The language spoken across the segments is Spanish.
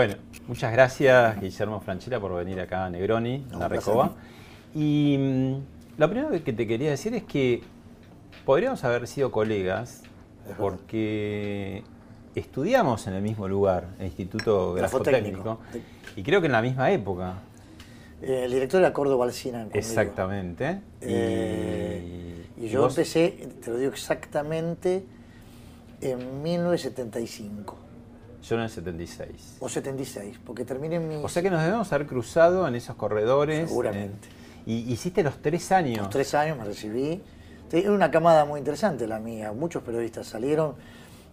Bueno, muchas gracias Guillermo Franchella por venir acá a Negroni, a la Recoba. Y mm, lo primero que te quería decir es que podríamos haber sido colegas porque estudiamos en el mismo lugar, el Instituto Grafotécnico, y creo que en la misma época. Eh, el director era Córdoba Alcina. Exactamente. Eh, y, yo empecé, te lo digo exactamente, en 1975. Yo en el 76. O 76, porque terminé en mi... O sea que nos debemos haber cruzado en esos corredores. Seguramente. y hiciste los tres años. Los tres años me recibí. Era una camada muy interesante la mía. Muchos periodistas salieron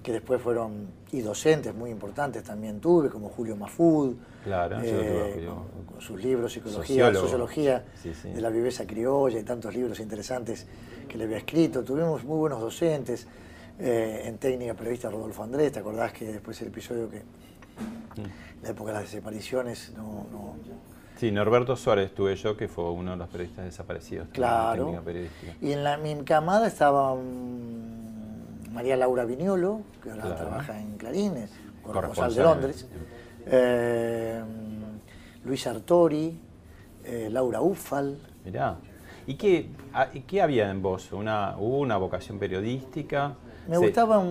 que después fueron, y docentes muy importantes también tuve, como Julio Mafud. Claro, eh, con, sus libros, Psicología, Sociología de la viveza criolla y tantos libros interesantes que le había escrito. Tuvimos muy buenos docentes. Eh, en técnica periodista Rodolfo Andrés, ¿te acordás que después el episodio que en la época de las desapariciones no, Sí, Norberto Suárez tuve yo, que fue uno de los periodistas desaparecidos. Claro. y en la, mi camada estaba mm, María Laura Viñolo, que ahora trabaja en Clarín, corresponsal de Londres. Eh, Luis Artori, eh, Laura Ufal. Mirá. ¿Y qué, ah, qué había en vos? Una, ¿Hubo una vocación periodística? Me, gustaba,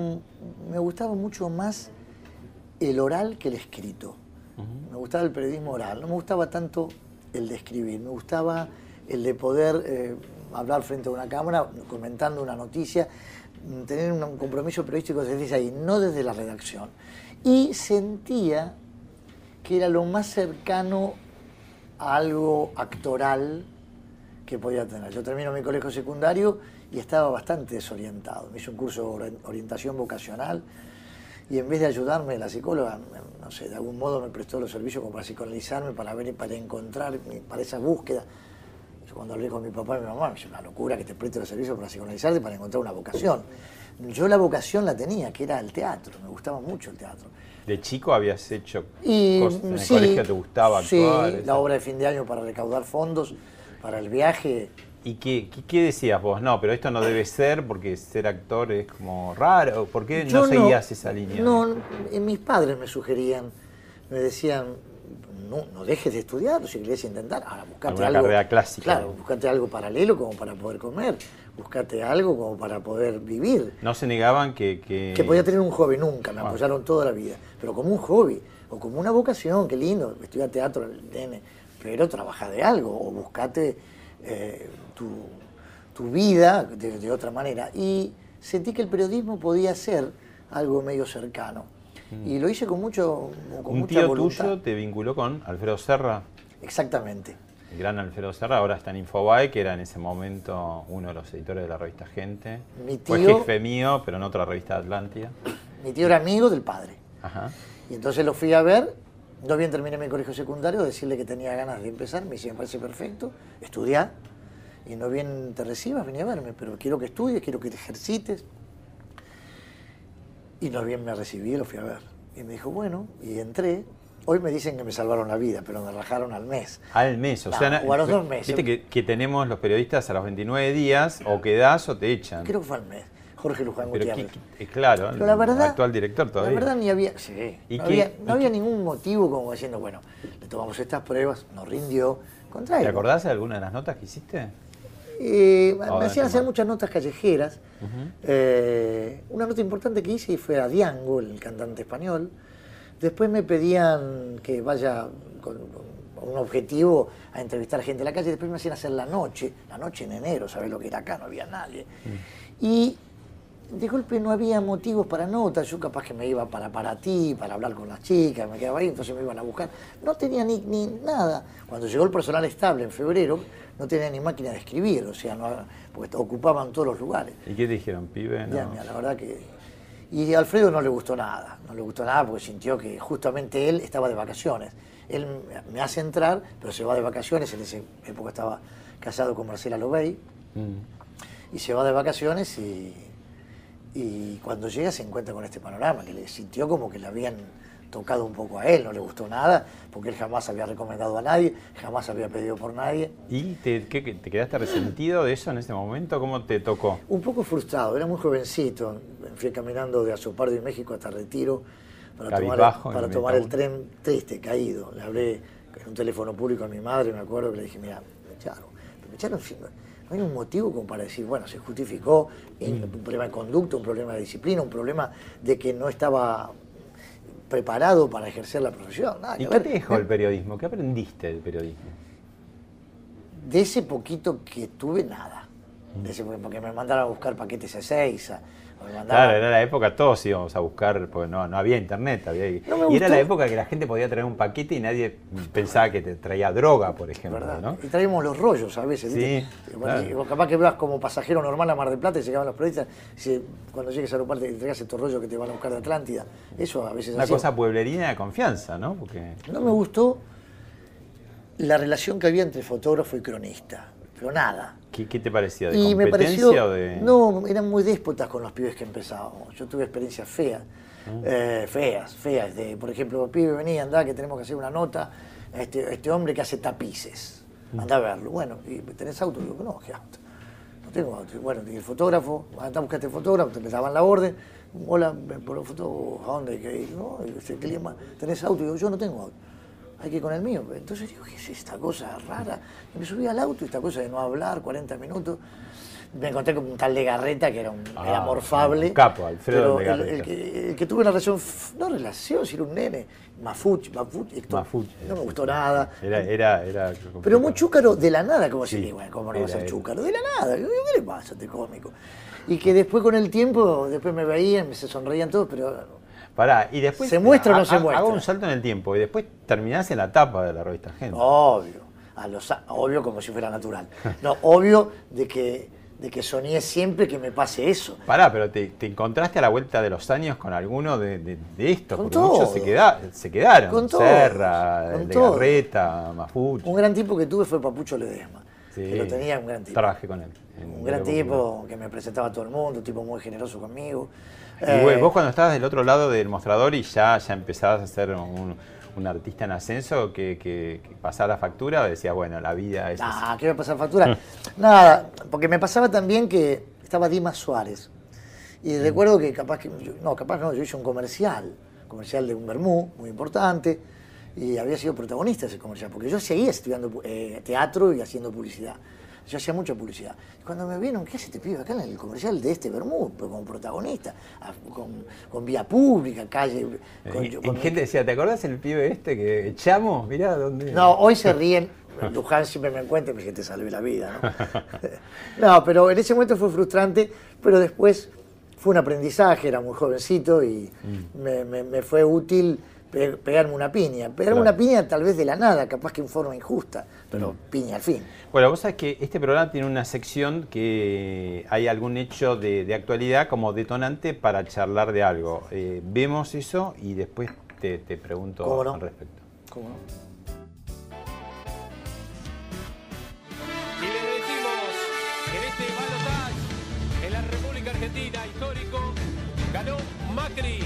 me gustaba mucho más el oral que el escrito. Me gustaba el periodismo oral, no me gustaba tanto el de escribir, me gustaba el de poder eh, hablar frente a una cámara comentando una noticia, mm, tener un compromiso periodístico desde ahí, no desde la redacción. Y sentía que era lo más cercano a algo actoral que podía tener. Yo termino mi colegio secundario y estaba bastante desorientado. Me hice un curso de orientación vocacional y en vez de ayudarme la psicóloga, no sé, de algún modo me prestó los servicios como para psicoanalizarme, para ver, para encontrar, para esa búsqueda. Yo cuando hablé con mi papá y mi mamá, me dice, una locura que te preste los servicios para psicoanalizarte, para encontrar una vocación. Yo la vocación la tenía, que era el teatro, me gustaba mucho el teatro. ¿De chico habías hecho cosas en el colegio? ¿Te gustaba actuar? Sí, la obra de fin de año para recaudar fondos para el viaje. ¿Y qué, qué, decías vos? No, pero esto no debe ser porque ser actor es como raro. ¿Por qué no seguías esa línea? No, mis padres me sugerían, me decían, no, no dejes de estudiar, si querés intentar, ahora buscate algo. carrera clásica. Claro, buscate algo paralelo como para poder comer, buscate algo como para poder vivir. No se negaban que. Que, podía tener un hobby, nunca, me apoyaron toda la vida, pero como un hobby, o como una vocación, qué lindo, estudiar teatro, nene pero trabaja de algo o buscate eh, tu, vida de, otra manera. Y sentí que el periodismo podía ser algo medio cercano. Mm. Y lo hice con mucho con ¿Un tío tuyo te vinculó con Alfredo Serra? Exactamente. El gran Alfredo Serra ahora está en Infobae, que era en ese momento uno de los editores de la revista Gente. Mi tío, Fue jefe mío, pero en otra revista Atlántida. Mi tío era amigo del padre. Y entonces lo fui a ver no bien terminé mi colegio secundario, decirle que tenía ganas de empezar, me dice, me parece perfecto, estudiar, y no bien te recibas, venía a verme, pero quiero que estudies, quiero que te ejercites. Y no bien me recibí, lo fui a ver. Y me dijo, bueno, y entré. Hoy me dicen que me salvaron la vida, pero me rajaron al mes. Al mes, o sea, o a los dos meses. Viste que, tenemos los periodistas a los 29 días, o quedas o te echan. Creo que fue al mes. Jorge Luján Gutiérrez. claro, Pero la verdad, actual director todavía. La verdad ni había, sí, no, había, no había, ningún motivo como diciendo, bueno, le tomamos estas pruebas, nos rindió, contrario. ¿Te acordás de alguna de las notas que hiciste? Eh, me hacían hacer muchas notas callejeras. Eh, una nota importante que hice fue a Diango, el cantante español. Después me pedían que vaya con, un objetivo a entrevistar a gente en la calle. Después me hacían hacer la noche, la noche en enero, ¿sabes lo que era acá? No había nadie. Mm. Y de golpe no había motivos para notas, yo capaz que me iba para para ti, para hablar con las chicas, me quedaba ahí, entonces me iban a buscar. No tenía ni, ni nada. Cuando llegó el personal estable en febrero, no tenía ni máquina de escribir, o sea, no, porque ocupaban todos los lugares. ¿Y qué dijeron, pibe? Ya, la verdad que... Y a Alfredo no le gustó nada, no le gustó nada porque sintió que justamente él estaba de vacaciones. Él me hace entrar, pero se va de vacaciones, en esa época estaba casado con Marcela Lobey, mm. y se va de vacaciones y, y cuando llega se encuentra con este panorama, que le sintió como que le habían tocado un poco a él, no le gustó nada, porque él jamás había recomendado a nadie, jamás había pedido por nadie. ¿Y te, te quedaste resentido de eso en ese momento? ¿Cómo te tocó? Un poco frustrado, era muy jovencito, fui caminando de Azopardo y México hata Retiro para tomar, para tomar el tren triste, caído. Le hablé en un teléfono público a mi madre, me acuerdo que le dije, mira, me echaron, me echaron no hay un motivo como para decir, bueno, se justificó mm. un problema de conducta, un problema de disciplina, un problema de que no estaba preparado para ejercer la profesión. ¿Y qué te dejó el periodismo? ¿Qué aprendiste del periodismo? De ese poquito que tuve, nada. De ese, porque me mandaron a buscar paquetes a Ezeiza, Claro, era la época, todos íbamos a buscar, porque no, no había internet. Había, y era la época que la gente podía traer un paquete y nadie pensaba que te traía droga, por ejemplo. ¿no? Y traíamos los rollos a veces. Sí, capaz que vas como pasajero normal a Mar del Plata y llegaban los periodistas. Y cuando llegues a aeropuerto te traigas estos rollos que te van a buscar de Atlántida. Eso a veces Una cosa pueblerina de confianza, ¿no? Porque... No me gustó la relación que había entre fotógrafo y cronista pero nada. ¿Qué, te parecía? ¿De competencia o de.? No, eran muy déspotas con los pibes que empezábamos. Yo tuve experiencias feas, ah. eh, feas, feas. De, por ejemplo, los pibes venían, anda, que tenemos que hacer una nota este, este hombre que hace tapices. Mm. Anda a verlo. Bueno, ¿y ¿tenés auto? Digo, no, ¿qué auto? No tengo auto. Bueno, y el fotógrafo, anda a buscar este fotógrafo, te daban la orden. Hola, por foto, ¿a dónde hay que ir? ¿No? ¿Tenés auto? Digo, yo no tengo auto hay que ir con el mío. Entonces digo, ¿qué es esta cosa rara? Y me subí al auto, esta cosa de no hablar, 40 minutos. Me encontré con un tal de Garreta que era, un, ah, morfable. capo, Alfredo pero el, que, el, que, tuve una relación, no relación, sino un nene, Mafuch, Mafuch, Mafuch no me gustó nada. Era, era, era pero muy chúcaro de la nada, como si, bueno, ¿cómo no va a ser chúcaro? De la nada, ¿qué le pasa a este cómico? Y que después con el tiempo, después me veían, me se sonreían todos, pero Pará, y después. ¿Se muestra o no se muestra? Hago un salto en el tiempo y después terminás en la tapa de la revista Gente. Obvio. A los, obvio como si fuera natural. No, obvio de que, de que soñé siempre que me pase eso. Pará, pero te, encontraste a la vuelta de los años con alguno de, de, estos, porque muchos se, queda, se quedaron. Con Serra, con de Garreta, Mafucho. Un gran tipo que tuve fue Papucho Ledesma. Sí, que lo tenía un gran tipo. Trabajé con él. Un gran tipo que me presentaba a todo el mundo, un tipo muy generoso conmigo. Y eh, vos cuando estabas del otro lado del mostrador y ya, ya empezabas a ser un, artista en ascenso que, que, pasaba la factura, decías, bueno, la vida es... Ah, ¿qué va a pasar factura? Nada, porque me pasaba también que estaba Dimas Suárez. Y recuerdo que capaz que, no, capaz no, yo hice un comercial, comercial de un Bermú, muy importante, y había sido protagonista de ese comercial, porque yo seguía estudiando eh, teatro y haciendo publicidad. Yo hacía mucha publicidad. Cuando me vieron, ¿qué hace este pibe acá en el comercial de este Bermud? Como protagonista, con, vía pública, calle. Con, y, gente decía, ¿te acordás el pibe este que echamos? Mirá dónde. No, hoy se ríen. Luján siempre me encuentra y me dice, te salvé la vida. ¿no? no, pero en ese momento fue frustrante, pero después fue un aprendizaje, era muy jovencito y mm. me fue útil pegarme una piña. Pegarme una piña tal vez de la nada, capaz que en forma injusta, pero mm. piña al fin. Bueno, vos sabés que este programa tiene una sección que hay algún hecho de, actualidad como detonante para charlar de algo. Eh, vemos eso y después te, pregunto al respecto. ¿Cómo no? Y les decimos que en este balotaje en la República Argentina histórico ganó Macri.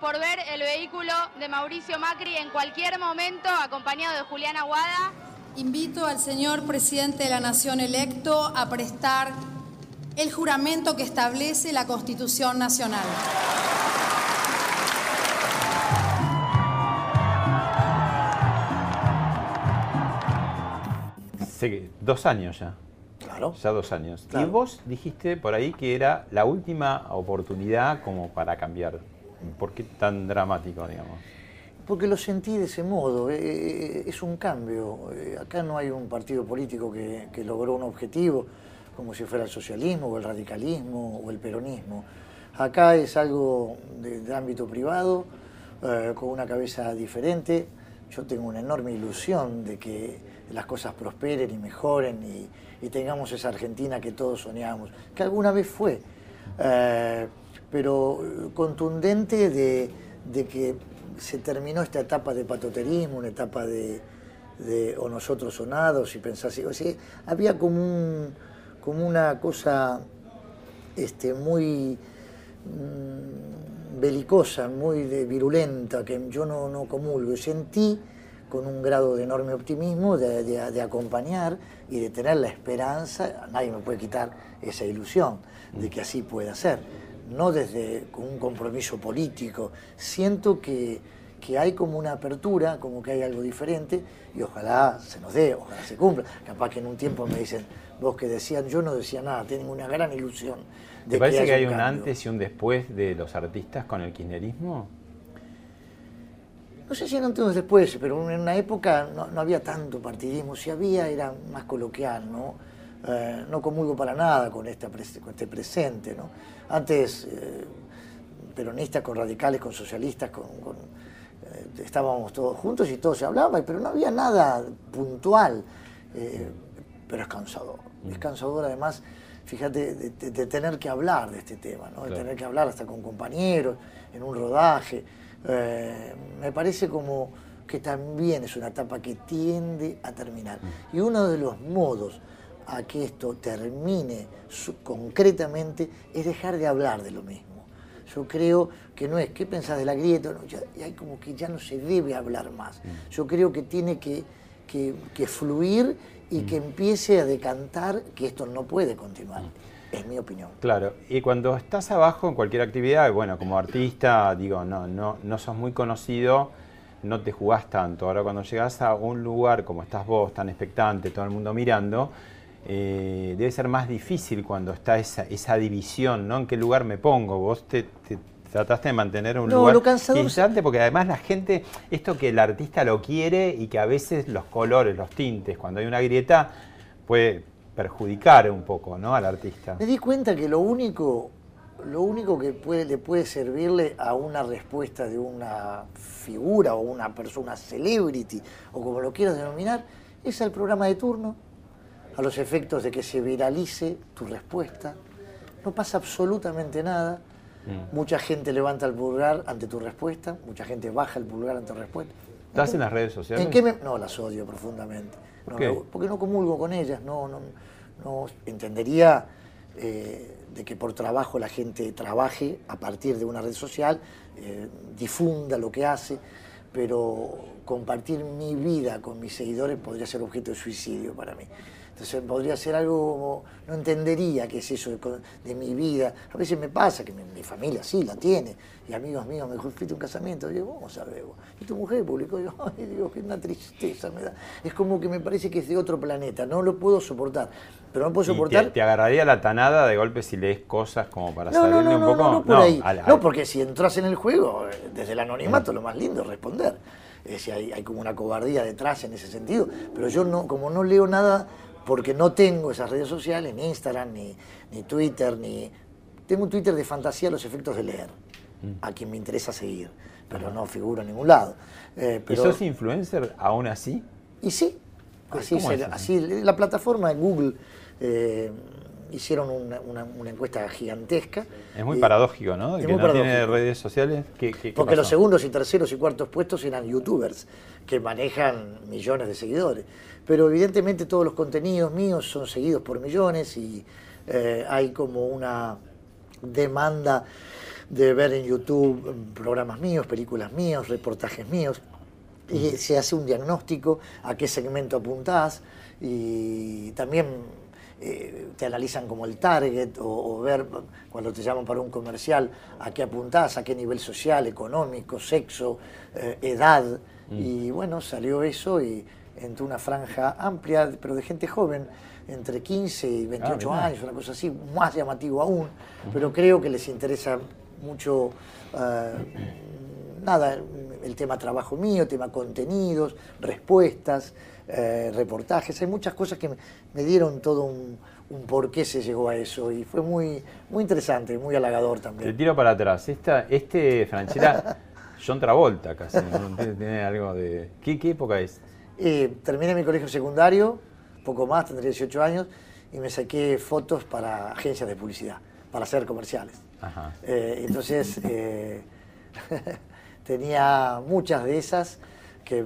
Por ver el vehículo de Mauricio Macri en cualquier momento, acompañado de Julián Aguada. Invito al señor presidente de la Nación electo a prestar el juramento que establece la Constitución Nacional. dos años ya. Claro. Ya dos años. Y vos dijiste por ahí que era la última oportunidad como para cambiar ¿Por qué tan dramático, digamos? Porque lo sentí de ese modo, eh, eh, es un cambio. Eh, acá no hay un partido político que, logró un objetivo, como si fuera el socialismo o el radicalismo o el peronismo. Acá es algo de, ámbito privado, con una cabeza diferente. Yo tengo una enorme ilusión de que las cosas prosperen y mejoren y, tengamos esa Argentina que todos soñamos, que alguna vez fue pero eh, contundente de, de que se terminó esta etapa de patoterismo, una etapa de, de o nosotros sonados y pensás, o sea, había como, un, como una cosa este, muy mm, belicosa, muy virulenta, que yo no, no comulgo. Y sentí con un grado de enorme optimismo de, de- de acompañar y de tener la esperanza, nadie me puede quitar esa ilusión de que así pueda ser, no desde un compromiso político, siento que, que hay como una apertura, como que hay algo diferente y ojalá se nos dé, ojalá se cumpla. Capaz que en un tiempo me dicen, vos que decían, yo no decía nada, tengo una gran ilusión. De ¿Te parece que hay un antes y un después de los artistas con el kirchnerismo? No sé si eran todos después, pero en una época no, no había tanto partidismo. Si había, era más coloquial, ¿no? Eh, no comulgo para nada con, esta pres- con este presente, ¿no? Antes, eh, peronistas con radicales, con socialistas, con, con, eh, estábamos todos juntos y todo se hablaba, pero no había nada puntual. Pero es cansador. Es cansador además, fíjate, de, de- de tener que hablar de este tema, ¿no? de Claro. tener que hablar hasta con compañeros, en un rodaje. Me parece como que también es una etapa que tiende a terminar. Y uno de los modos a que esto termine su- concretamente es dejar de hablar de lo mismo. Yo creo que no es, ¿qué pensás de la grieta? No, ya, ya hay como que ya no se debe hablar más. Yo creo que tiene que, que- que fluir y que empiece a decantar que esto no puede continuar. Es mi opinión. Claro, y cuando estás abajo en cualquier actividad, bueno, como artista, digo, no, no, no sos muy conocido, no te jugás tanto. Ahora cuando llegas a un lugar como estás vos, tan expectante, todo el mundo mirando, eh, debe ser más difícil cuando está esa, esa división, ¿no? ¿En qué lugar me pongo? Vos te, te trataste de mantener un No, lugar lo cansador- interesante porque además la gente, esto que el artista lo quiere y que a veces los colores, los tintes, cuando hay una grieta, puede perjudicar un poco, ¿no? Al artista. Me di cuenta que lo único, lo único que puede, le puede servirle a una respuesta de una figura o una persona celebrity, o como lo quieras denominar, es al programa de turno, a los efectos de que se viralice tu respuesta. No pasa absolutamente nada. Mucha gente levanta el pulgar ante tu respuesta, mucha gente baja el pulgar ante tu respuesta. ¿Estás en las redes sociales? ¿En qué me- No, las odio profundamente. ¿Por No qué? me porque no comulgo con ellas, no, no, no entendería eh, de que por trabajo la gente trabaje a partir de una red social, eh, difunda lo que hace, pero compartir mi vida con mis seguidores podría ser objeto de suicidio para mí. Entonces podría ser algo como, no entendería qué es eso de, mi vida. A veces me pasa que mi, mi familia sí la tiene, y amigos míos me dijo, fuiste un casamiento, y digo, vamos a ver, vos. y tu mujer publicó, y yo, ay, digo, que una tristeza me da. Es como que me parece que es de otro planeta, no lo puedo soportar, pero no puedo ¿Y soportar... te, te agarraría la tanada de golpe si lees cosas como para No, no, salirle no, un poco? no, no por ahí. al- al- No, porque si entras en el juego, eh, desde el anonimato, lo más lindo es responder. Es decir, hay, hay como una cobardía detrás en ese sentido. Pero yo no, como no leo nada, porque no tengo esas redes sociales, ni Instagram, ni, ni Twitter, ni. Tengo un Twitter de fantasía a los efectos de leer, a quien me interesa seguir, pero no figuro en ningún lado. Eh, ¿Y pero, sos influencer aún así? y sí, así, ¿Cómo se- es eso? así la plataforma de Google eh, hicieron una, una- una encuesta gigantesca. Es muy y- paradójico, ¿no? Es que muy no tiene redes sociales. ¿Qué, qué- qué Porque los segundos y terceros y cuartos puestos eran youtubers que manejan millones de seguidores. Pero evidentemente todos los contenidos míos son seguidos por millones y eh, hay como una demanda de ver en YouTube mm, programas míos, películas míos, reportajes míos. Y se hace un diagnóstico a qué segmento apuntás y también eh, te analizan como el target o, o ver cuando te llaman para un comercial a qué apuntás, a qué nivel social, económico, sexo, eh, edad. Y bueno, salió eso y entró una franja amplia, pero de gente joven, entre 15 y 28 mirá. años, una cosa así, más llamativo aún, pero creo que les interesa mucho, eh, nada, el tema trabajo mío, tema contenidos, respuestas, eh, reportajes, hay muchas cosas que me, dieron todo un, un por qué se llegó a eso y fue muy, muy interesante, muy halagador Te también. tiro para atrás. Esta, este, Franchella, John Travolta casi. ¿no? Tiene, algo de... ¿Qué, qué época es? Eh, terminé mi colegio secundario, poco más, tendría 18 años, y me saqué fotos para agencias de publicidad. para hacer comerciales. Ajá. Eh, entonces, tenía muchas de esas que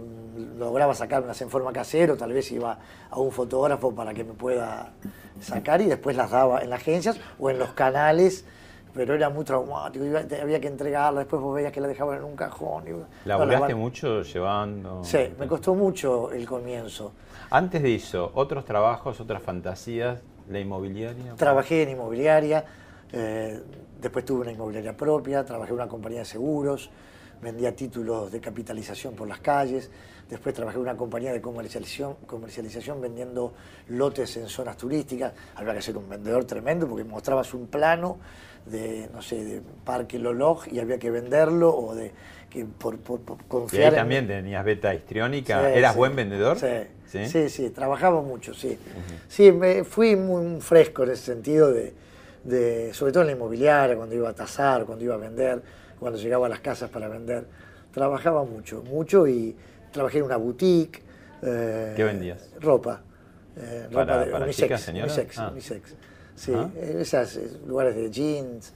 lograba sacarlas en forma casera, o tal vez iba a un fotógrafo para que me pueda sacar y después las daba en las agencias o en los canales, pero era muy traumático, iba- había que entregarlas, después vos veías que la dejaban en un cajón. y- ¿Laburaste mucho llevando? Sí, me costó mucho el comienzo. Antes de eso, otros trabajos, otras fantasías, la inmobiliaria. Trabajé en inmobiliaria, eh, después tuve una inmobiliaria propia, trabajé en una compañía de seguros, vendía títulos de capitalización por las calles, después trabajé en una compañía de comercialización, comercialización vendiendo lotes en zonas turísticas. Había que ser un vendedor tremendo porque mostrabas un plano de, no sé, de Parque Loloj y había que venderlo o de que por, por- por confiar ahí en- también tenías beta histriónica. Sí, ¿Eras sí. buen vendedor? Sí, ¿Sí? sí, sí, trabajaba mucho, sí. Sí, me fui muy fresco en ese sentido de, de- sobre todo en la inmobiliaria, cuando iba a tasar, cuando iba a vender, cuando llegaba a las casas para vender. Trabajaba mucho, mucho y trabajé en una boutique. eh, ¿Qué vendías? Ropa. eh, ¿Para- ropa de para unisex, chicas, unisex, Ah. unisex. Sí, Ah. eh, esos lugares de jeans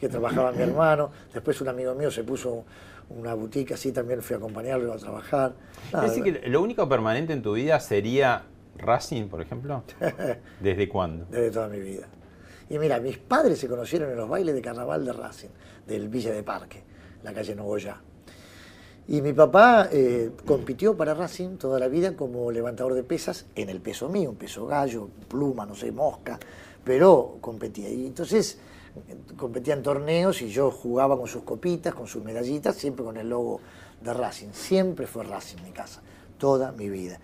que trabajaba mi hermano. Después un amigo mío se puso una boutique así, también fui a acompañarlo a trabajar. Nada, Es decir, que lo único permanente en tu vida sería Racing, por ejemplo. ¿Desde cuándo? desde toda mi vida. Y mira, mis padres se conocieron en los bailes de carnaval de Racing, del Villa de Parque, la calle Nogoyá. Y mi papá eh, compitió para Racing toda la vida como levantador de pesas en el peso mío, un peso gallo, pluma, no sé, mosca, pero competía. Y entonces competía en torneos y yo jugaba con sus copitas, con sus medallitas, siempre con el logo de Racing. Siempre fue Racing mi casa, toda mi vida.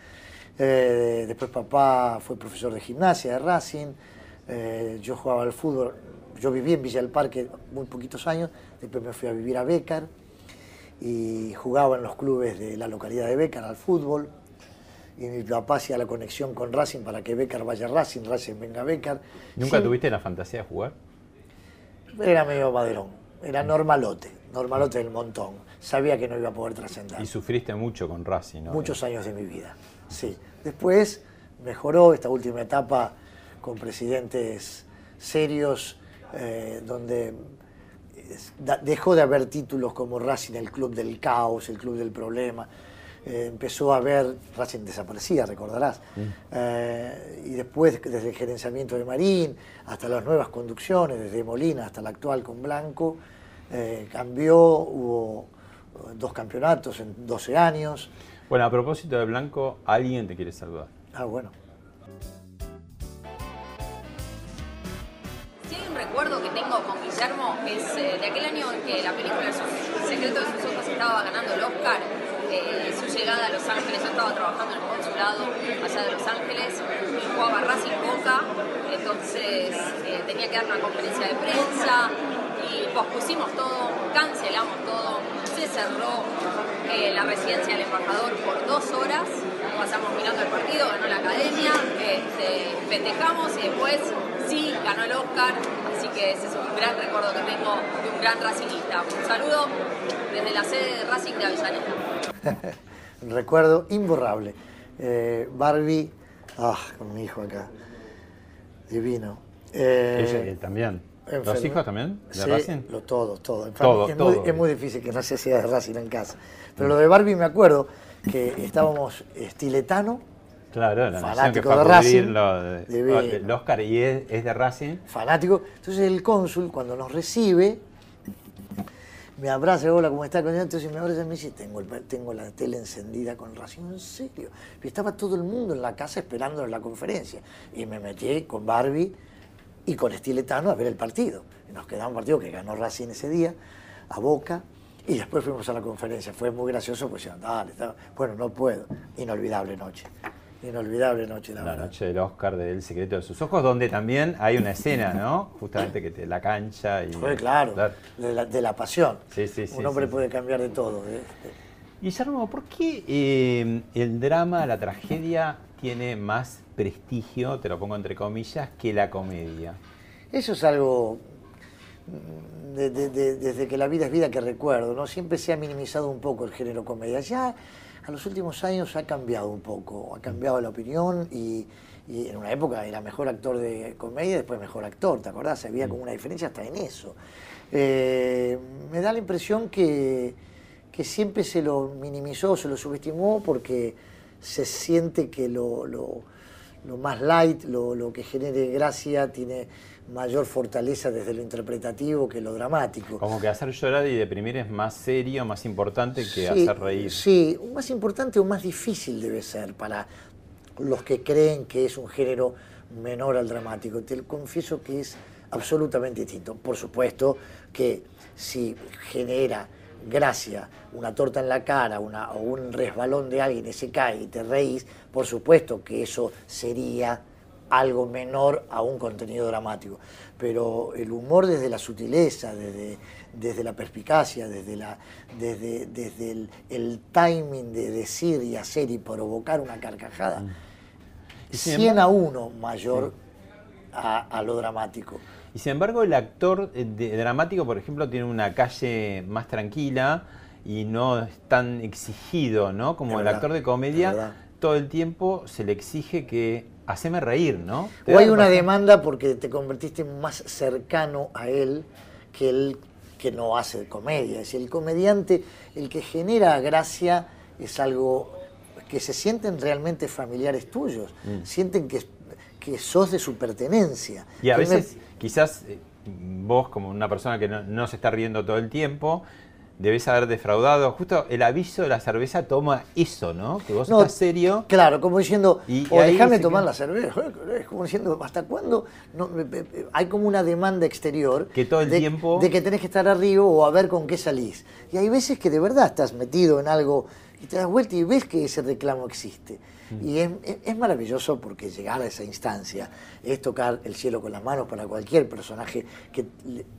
Eh, después papá fue profesor de gimnasia de Racing, eh, yo jugaba al fútbol, yo viví en Villa del Parque muy poquitos años, después me fui a vivir a Becar y jugaba en los clubes de la localidad de Becar al fútbol. Y mi papá hacía la conexión con Racing para que Becar vaya a Racing, Racing venga a Becar. ¿Nunca Sí, tuviste la fantasía de jugar? Era medio maderón, era normalote, normalote del montón. Sabía que no iba a poder trascender. Y sufriste mucho con Racing, ¿no? Muchos años de mi vida, sí. Después mejoró esta última etapa con presidentes serios, eh, donde dejó de haber títulos como Racing, el club del caos, el club del problema. Eh, empezó a haber, Racing desaparecía, recordarás. Eh, y después, desde el gerenciamiento de Marín hasta las nuevas conducciones, desde Molina hasta la actual con Blanco, eh, cambió, hubo eh, dos campeonatos en 12 años. Bueno, a propósito de Blanco, alguien te quiere saludar. Ah, bueno. Que la película secreto de sus ojos estaba ganando el Oscar, eh, su llegada a Los Ángeles, yo estaba trabajando en el consulado allá de Los Ángeles, jugaba Racing Boca, entonces eh, tenía que dar una conferencia de prensa y pospusimos todo, cancelamos todo, se cerró eh, la residencia del embajador por dos horas, pasamos mirando el partido, ganó la academia, este, festejamos y después sí ganó el Oscar, así que ese es un gran recuerdo que tengo de un gran racingista. Un saludo desde la sede de Racing de Avellaneda. Un recuerdo imborrable. Eh, Barbie, ah, con mi hijo acá, divino. Eh, Ella, él también. ¿Los hijos también? ¿De Sí, Racing? Lo, todo, todo. En Todo, familia- es, todo. Muy, es muy difícil que no se sea de Racing en casa. Pero lo de Barbie me acuerdo que estábamos estiletano, Claro, la que Fanático de Racing. lo de- el Oscar y es, es de Racing. fanático. Entonces el cónsul, cuando nos recibe, me abraza, hola, ¿cómo está? Entonces me abraza y me dice, tengo, el- tengo la tele encendida con Racing. ¿En serio? Y estaba todo el mundo en la casa esperando la conferencia. Y me metí con Barbie y con Estiletano a ver el partido. Y nos quedaba un partido que ganó Racing ese día, a Boca. Y después fuimos a la conferencia. Fue muy gracioso, pues dale, está- bueno, no puedo. Inolvidable noche. Inolvidable noche, la, La verdad. noche del Oscar del secreto de sus ojos, donde también hay una escena, ¿no? Justamente que te la cancha y. Fue claro, de la, de la pasión. Sí, sí, sí, Un hombre puede cambiar de todo. ¿eh? Guillermo, ¿por qué eh, el drama, la tragedia, tiene más prestigio, te lo pongo entre comillas, que la comedia? Eso es algo de- de- de- desde que la vida es vida que recuerdo, ¿no? Siempre se ha minimizado un poco el género comedia. Ya a los últimos años ha cambiado un poco, ha cambiado la opinión y, y en una época era mejor actor de comedia después mejor actor, ¿te acordás? Había como una diferencia hasta en eso. Eh, me da la impresión que, que siempre se lo minimizó, se lo subestimó porque se siente que lo, lo- lo más light, lo, lo que genere gracia, tiene mayor fortaleza desde lo interpretativo que lo dramático. Como que hacer llorar y deprimir es más serio, más importante que Sí, hacer reír. Sí, más importante o más difícil debe ser para los que creen que es un género menor al dramático. Te confieso que es absolutamente distinto. Por supuesto que si genera gracia, una torta en la cara una, o un resbalón de alguien y se cae y te reís, por supuesto que eso sería algo menor a un contenido dramático. Pero el humor desde la sutileza, desde, desde la perspicacia, desde, la, desde, desde el, el timing de decir y hacer y provocar una carcajada, Y sin 100 a 1 mayor a, a lo dramático. Y sin embargo, el actor eh, de- dramático, por ejemplo, tiene una calle más tranquila y no es tan exigido, ¿no? Como el actor de comedia, todo el tiempo se le exige que haceme reír, ¿no? ¿Te O hay una demanda porque te convertiste más cercano a él que él que no hace comedia. Es decir, el comediante, el que genera gracia es algo que se sienten realmente familiares tuyos, Mm. sienten que, que sos de su pertenencia. Y a me- veces, quizás eh, vos, como una persona que no, no se está riendo todo el tiempo, debes haber defraudado. Justo el aviso de la cerveza toma eso, ¿no? Que vos No, estás serio. Claro, como diciendo, Y- o ahí déjame tomar la cerveza. Es como diciendo, ¿hasta cuándo? No, hay como una demanda exterior. Que todo el de, tiempo- De que tenés que estar arriba o a ver con qué salís. Y hay veces que de verdad estás metido en algo y te das vuelta y ves que ese reclamo existe. Y es, maravilloso porque llegar a esa instancia es tocar el cielo con las manos para cualquier personaje que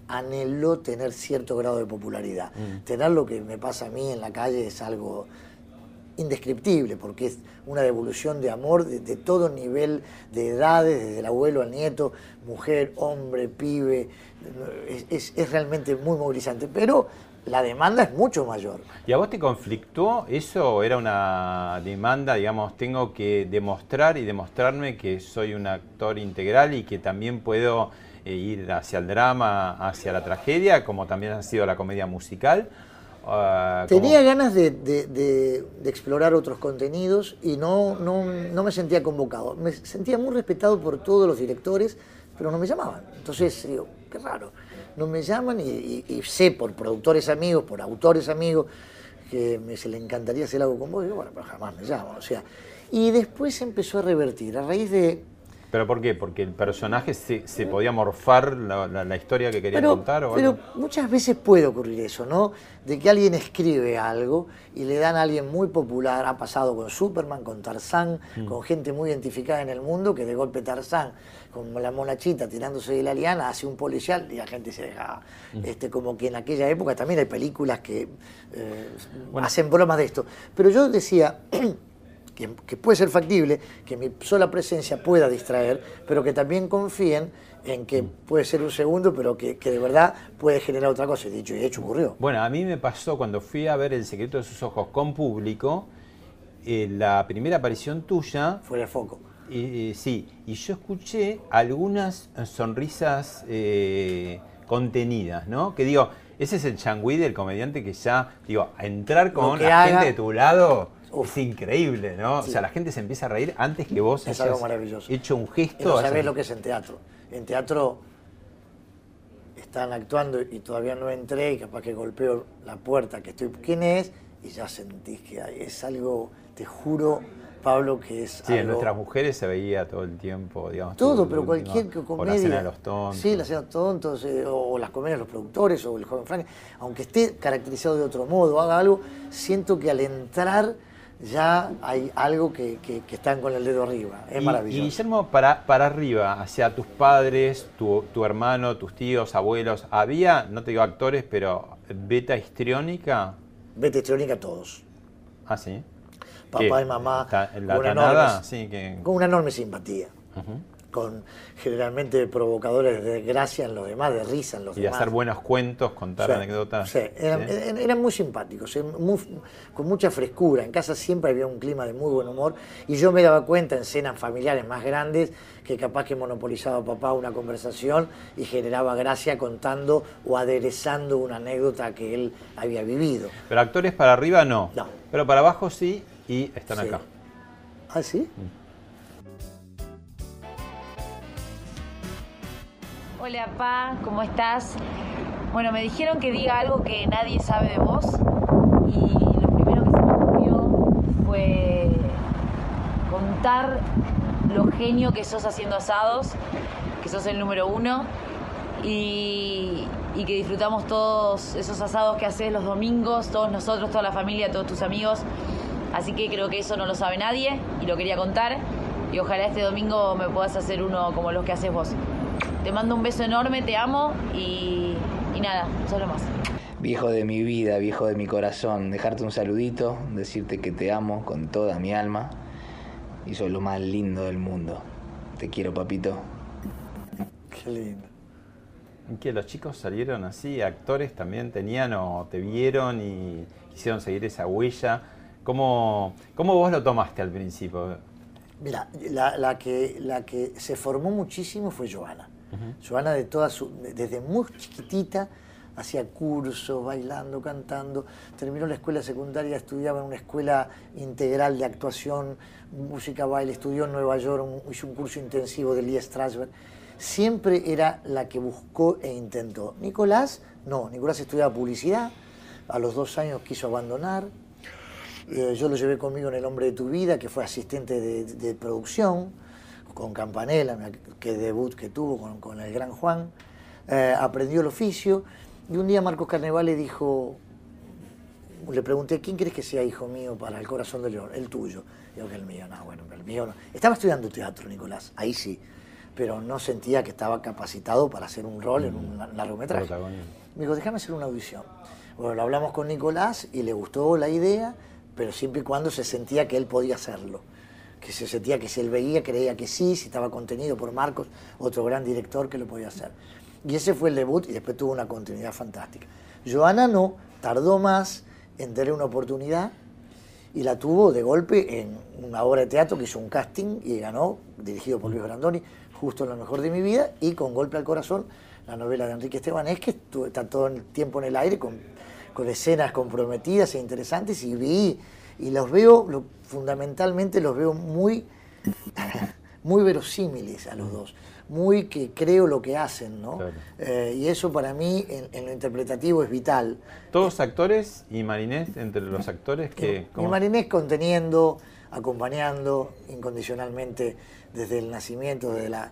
anheló tener cierto grado de popularidad. Mm. Tener lo que me pasa a mí en la calle es algo indescriptible, porque es una devolución de amor de, de todo nivel de edades, desde el abuelo al nieto, mujer, hombre, pibe, es, es- es realmente muy movilizante, pero la demanda es mucho mayor. ¿Y a vos te conflictuó eso era una demanda, digamos, tengo que demostrar y demostrarme que soy un actor integral y que también puedo eh, ir hacia el drama, hacia la tragedia, como también ha sido la comedia musical? Como- Tenía ganas de, de- de- de explorar otros contenidos y no, no, no me sentía convocado. Me sentía muy respetado por todos los directores, pero no me llamaban. Entonces, digo, qué raro. No me llaman y, sé por productores amigos, por autores amigos, que me, se le encantaría hacer algo con vos. Y bueno, pero jamás me llaman. O sea, y después empezó a revertir. A raíz de, ¿Pero por qué? ¿Porque el personaje se, se podía morfar la, la- la historia que quería pero, contar? O pero algo? muchas veces puede ocurrir eso, ¿no? De que alguien escribe algo y le dan a alguien muy popular, ha pasado con Superman, con Tarzán, Mm. con gente muy identificada en el mundo, que de golpe Tarzán, con la monachita tirándose de la liana, hace un policial y la gente se deja. Mm. Este, como que en aquella época también hay películas que eh, hacen bromas de esto. Pero yo decía. que, que puede ser factible, que mi sola presencia pueda distraer, pero que también confíen en que puede ser un segundo, pero que, que de verdad puede generar otra cosa. Y dicho y hecho ocurrió. Bueno, a mí me pasó cuando fui a ver El secreto de sus ojos con público, eh, la primera aparición tuya, Fuera de foco. eh, sí, y yo escuché algunas sonrisas eh, contenidas, ¿no? Que digo, ese es el changüí del comediante que ya, digo, a entrar con la haga- gente de tu lado Uf. es increíble, ¿no? Sí. O sea, la gente se empieza a reír antes que vos Es algo maravilloso. hecho un gesto. no sabés lo que es en teatro. En teatro están actuando y todavía no entré y capaz que golpeo la puerta que estoy. ¿Quién es? Y ya sentís que hay- es algo, te juro, Pablo, que es Sí, en nuestras mujeres se veía todo el tiempo, digamos. Todo, pero cualquier co- O comedia. la cena de los tontos. Sí, la cena de los tontos, eh, o, las comedias de los productores, o el joven Frank. Aunque esté caracterizado de otro modo, haga algo, siento que al entrar ya hay algo que, que- que están con el dedo arriba. Es Y- maravilloso. Y Guillermo, para, para arriba, hacia tus padres, tu, tu hermano, tus tíos, abuelos, ¿había, no te digo actores, pero beta histriónica? Vete histriónica todos. Ah, sí. Papá ¿Qué? y mamá. ¿La con una tanada? enorme- Sí, que... Con una enorme simpatía. Con generalmente provocadores de gracia en los demás, de risa en los Y demás. hacer buenos cuentos, contar Sí, anécdotas. sí, eran, ¿sí? eran- muy simpáticos, eh, muy- con mucha frescura. En casa siempre había un clima de muy buen humor y yo me daba cuenta en cenas familiares más grandes que capaz que monopolizaba papá una conversación y generaba gracia contando o aderezando una anécdota que él había vivido. Pero actores para arriba no. No. Pero para abajo sí y están Sí. acá. ¿Ah, sí? Hola, Pa, ¿cómo estás? Bueno, me dijeron que diga algo que nadie sabe de vos y lo primero que se me ocurrió fue contar lo genio que sos haciendo asados, que sos el número uno y, y que disfrutamos todos esos asados que haces los domingos, todos nosotros, toda la familia, todos tus amigos. Así que creo que eso no lo sabe nadie y lo quería contar y ojalá este domingo me puedas hacer uno como los que haces vos. Te mando un beso enorme, te amo y, y nada, solo más. Viejo de mi vida, viejo de mi corazón, dejarte un saludito, decirte que te amo con toda mi alma y sos lo más lindo del mundo. Te quiero, papito. Qué lindo. ¿Y que los chicos salieron así? ¿Actores también tenían o te vieron y quisieron seguir esa huella? ¿Cómo, cómo vos lo tomaste al principio? Mira, la, la que, la que se formó muchísimo fue Joana. Joana de toda su, desde muy chiquitita hacía cursos, bailando, cantando. Terminó la escuela secundaria, estudiaba en una escuela integral de actuación, música, baile. Estudió en Nueva York, un- hizo un curso intensivo de Lee Strasberg. Siempre era la que buscó e intentó. Nicolás, no, Nicolás estudiaba publicidad. A los dos años quiso abandonar. Eh, yo lo llevé conmigo en El Hombre de tu Vida, que fue asistente de, de producción, con Campanella, que debut que tuvo con, con el gran Juan. Eh, aprendió el oficio y un día Marcos Carneval le dijo, le pregunté, ¿quién crees que sea hijo mío para el corazón de león? El tuyo. Digo que el mío, no, bueno, el mío no. Estaba estudiando teatro, Nicolás, ahí sí, pero no sentía que estaba capacitado para hacer un rol en un largometraje. Protagonismo. Me dijo, déjame hacer una audición. Bueno, lo hablamos con Nicolás y le gustó la idea, pero siempre y cuando se sentía que él podía hacerlo. Que se sentía que si él veía, creía que sí, si estaba contenido por Marcos, otro gran director que lo podía hacer. Y ese fue el debut y después tuvo una continuidad fantástica. Joana no, tardó más en tener una oportunidad y la tuvo de golpe en una obra de teatro que hizo un casting y ganó, dirigido por Luis Brandoni, justo en lo mejor de mi vida, y con Golpe al Corazón, la novela de Enrique Estebanés, que está todo el tiempo en el aire con, con escenas comprometidas e interesantes, y vi, y los veo, lo- fundamentalmente los veo muy, muy verosímiles a los dos, muy que creo lo que hacen, ¿no? Claro. Eh, y eso para mí, en, en lo interpretativo, es vital. Todos actores y Marinés entre los actores que... Y. Marinés conteniendo, acompañando incondicionalmente desde el nacimiento, desde la,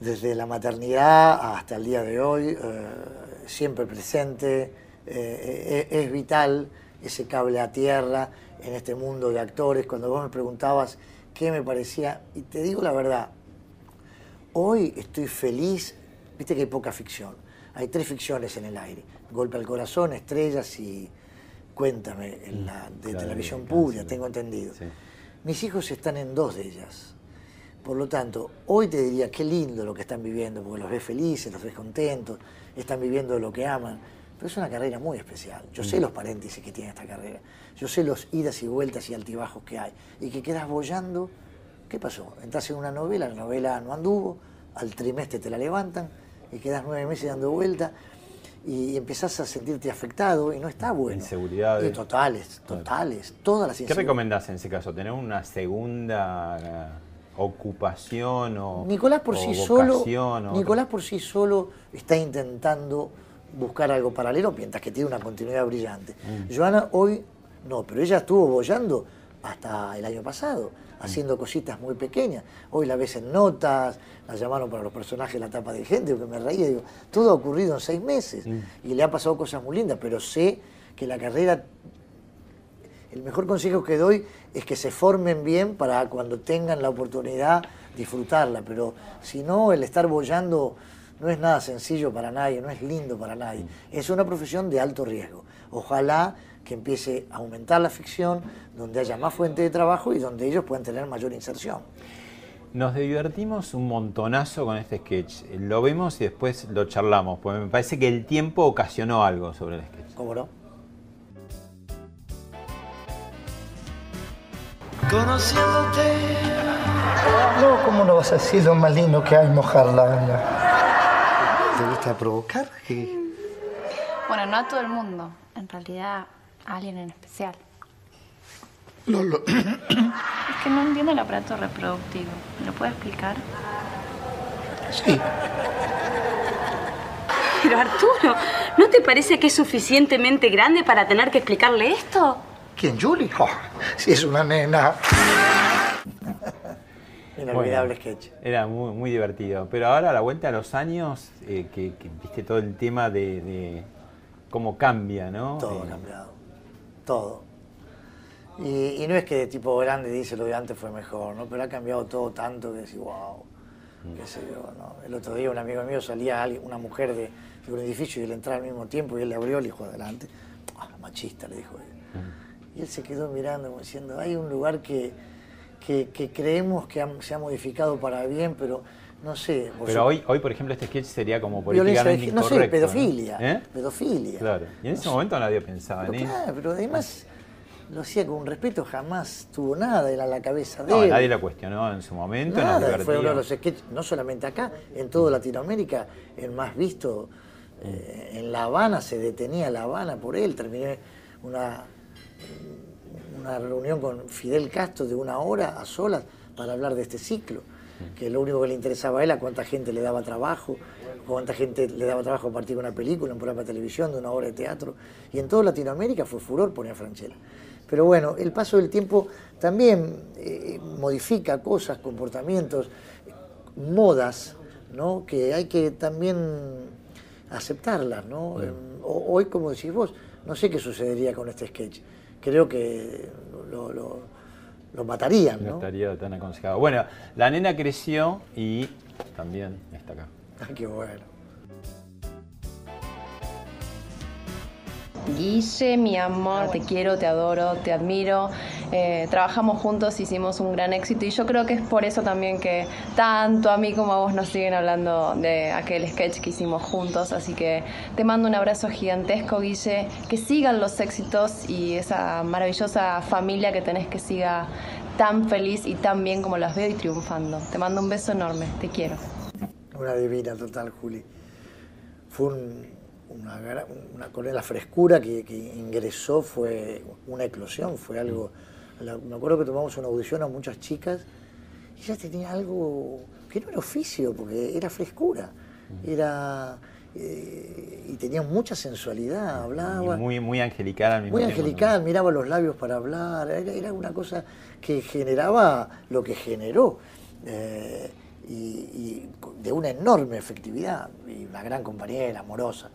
desde la maternidad hasta el día de hoy, eh, siempre presente, eh, es vital ese cable a tierra en este mundo de actores. Cuando vos me preguntabas qué me parecía, y te digo la verdad, hoy estoy feliz, viste que hay poca ficción, hay tres ficciones en el aire, Golpe al Corazón, Estrellas y Cuéntame, en la de Claro, televisión pública, tengo entendido. Sí. Mis hijos están en dos de ellas. Por lo tanto, hoy te diría qué lindo lo que están viviendo, porque los ves felices, los ves contentos, están viviendo lo que aman. Pero es una carrera muy especial. Yo sé los paréntesis que tiene esta carrera. Yo sé los idas y vueltas y altibajos que hay. Y que quedas bollando. ¿Qué pasó? Entras en una novela, la novela no anduvo, al trimestre te la levantan y quedas nueve meses dando vuelta y empezás a sentirte afectado y no está bueno. Inseguridades. Y totales, totales. Todas las ¿Qué recomendás en ese caso? ¿Tener una segunda eh, ocupación o Nicolás por o sí solo, o- Nicolás por sí solo está intentando buscar algo paralelo mientras que tiene una continuidad brillante. Mm. Joana hoy no, pero ella estuvo bollando hasta el año pasado, Mm. haciendo cositas muy pequeñas. Hoy la ves en notas, la llamaron para los personajes de la tapa de gente, que me reía, digo, todo ha ocurrido en seis meses Mm. y le ha pasado cosas muy lindas, pero sé que la carrera el mejor consejo que doy es que se formen bien para cuando tengan la oportunidad disfrutarla, pero si no, el estar bollando no es nada sencillo para nadie, no es lindo para nadie. Es una profesión de alto riesgo. Ojalá que empiece a aumentar la ficción, donde haya más fuente de trabajo y donde ellos puedan tener mayor inserción. Nos divertimos un montonazo con este sketch. Lo vemos y después lo charlamos, porque me parece que el tiempo ocasionó algo sobre el sketch. ¿Cómo no? Conociéndote. No, ¿cómo no vas a decir lo más lindo que hay mojarla? ¿Te gusta provocar? ¿Qué? Bueno, no a todo el mundo. En realidad, a alguien en especial. No, lo- Es que no entiendo el aparato reproductivo. ¿Me lo puede explicar? Sí. Pero Arturo, ¿no te parece que es suficientemente grande para tener que explicarle esto? ¿Quién, Julie? Oh, si es una nena. Inolvidable Bueno, sketch. Era muy, muy divertido. Pero ahora, a la vuelta a los años, eh, que, que viste todo el tema de, de cómo cambia, ¿no? Todo Eh, ha cambiado. Todo. Y, y no es que de tipo grande dice lo de antes fue mejor, ¿no? Pero ha cambiado todo tanto que decís, wow, qué sé yo, ¿no? El otro día un amigo mío salía una mujer de, de un edificio y él entraba al mismo tiempo y él le abrió, le dijo adelante. Ah, machista, le dijo él. Y él se quedó mirando como diciendo, hay un lugar que, que, que creemos que ha- se ha modificado para bien, pero no sé. Pero hoy, hoy, por ejemplo, este sketch sería como de políticamente gé- no sé, pedofilia. ¿Eh? Pedofilia. Claro. Y en ese momento nadie pensaba en Pero eso. claro, pero además lo hacía con respeto, jamás tuvo nada, era la cabeza de No, él. nadie lo cuestionó en su momento. Nada, fue uno de los sketches, no solamente acá, en toda Latinoamérica, el más visto. eh, en La Habana se detenía La Habana por él. Terminé una, una reunión con Fidel Castro de una hora a solas para hablar de este ciclo. Que lo único que le interesaba a él a cuánta gente le daba trabajo, cuánta gente le daba trabajo a partir de una película, un programa de televisión, de una obra de teatro. Y en toda Latinoamérica fue furor poner a Franchella. Pero bueno, el paso del tiempo también eh, modifica cosas, comportamientos, modas, ¿no? Que hay que también aceptarlas, ¿no? Ho- Hoy, como decís vos, no sé qué sucedería con este sketch. Creo que lo, lo- lo matarían, No ¿no? estaría tan aconsejado. Bueno, la nena creció y también está acá. Ay, qué bueno. Guille, mi amor, te quiero, te adoro, te admiro. Eh, trabajamos juntos, hicimos un gran éxito y yo creo que es por eso también que tanto a mí como a vos nos siguen hablando de aquel sketch que hicimos juntos. Así que te mando un abrazo gigantesco, Guille. Que sigan los éxitos y esa maravillosa familia que tenés que siga tan feliz y tan bien como las veo y triunfando. Te mando un beso enorme, te quiero. Una divina total, Juli. Fue un- una, una- con la frescura que, que ingresó fue una eclosión, fue algo. La- me acuerdo que tomamos una audición a muchas chicas y ella tenía algo que no era oficio, porque era frescura. Era. eh, y tenía mucha sensualidad, Y hablaba. muy, muy angelical al mismo Muy tiempo. angelical, miraba los labios para hablar, era, era una cosa que generaba lo que generó. eh, y, y de una enorme efectividad, y una gran compañera, amorosa,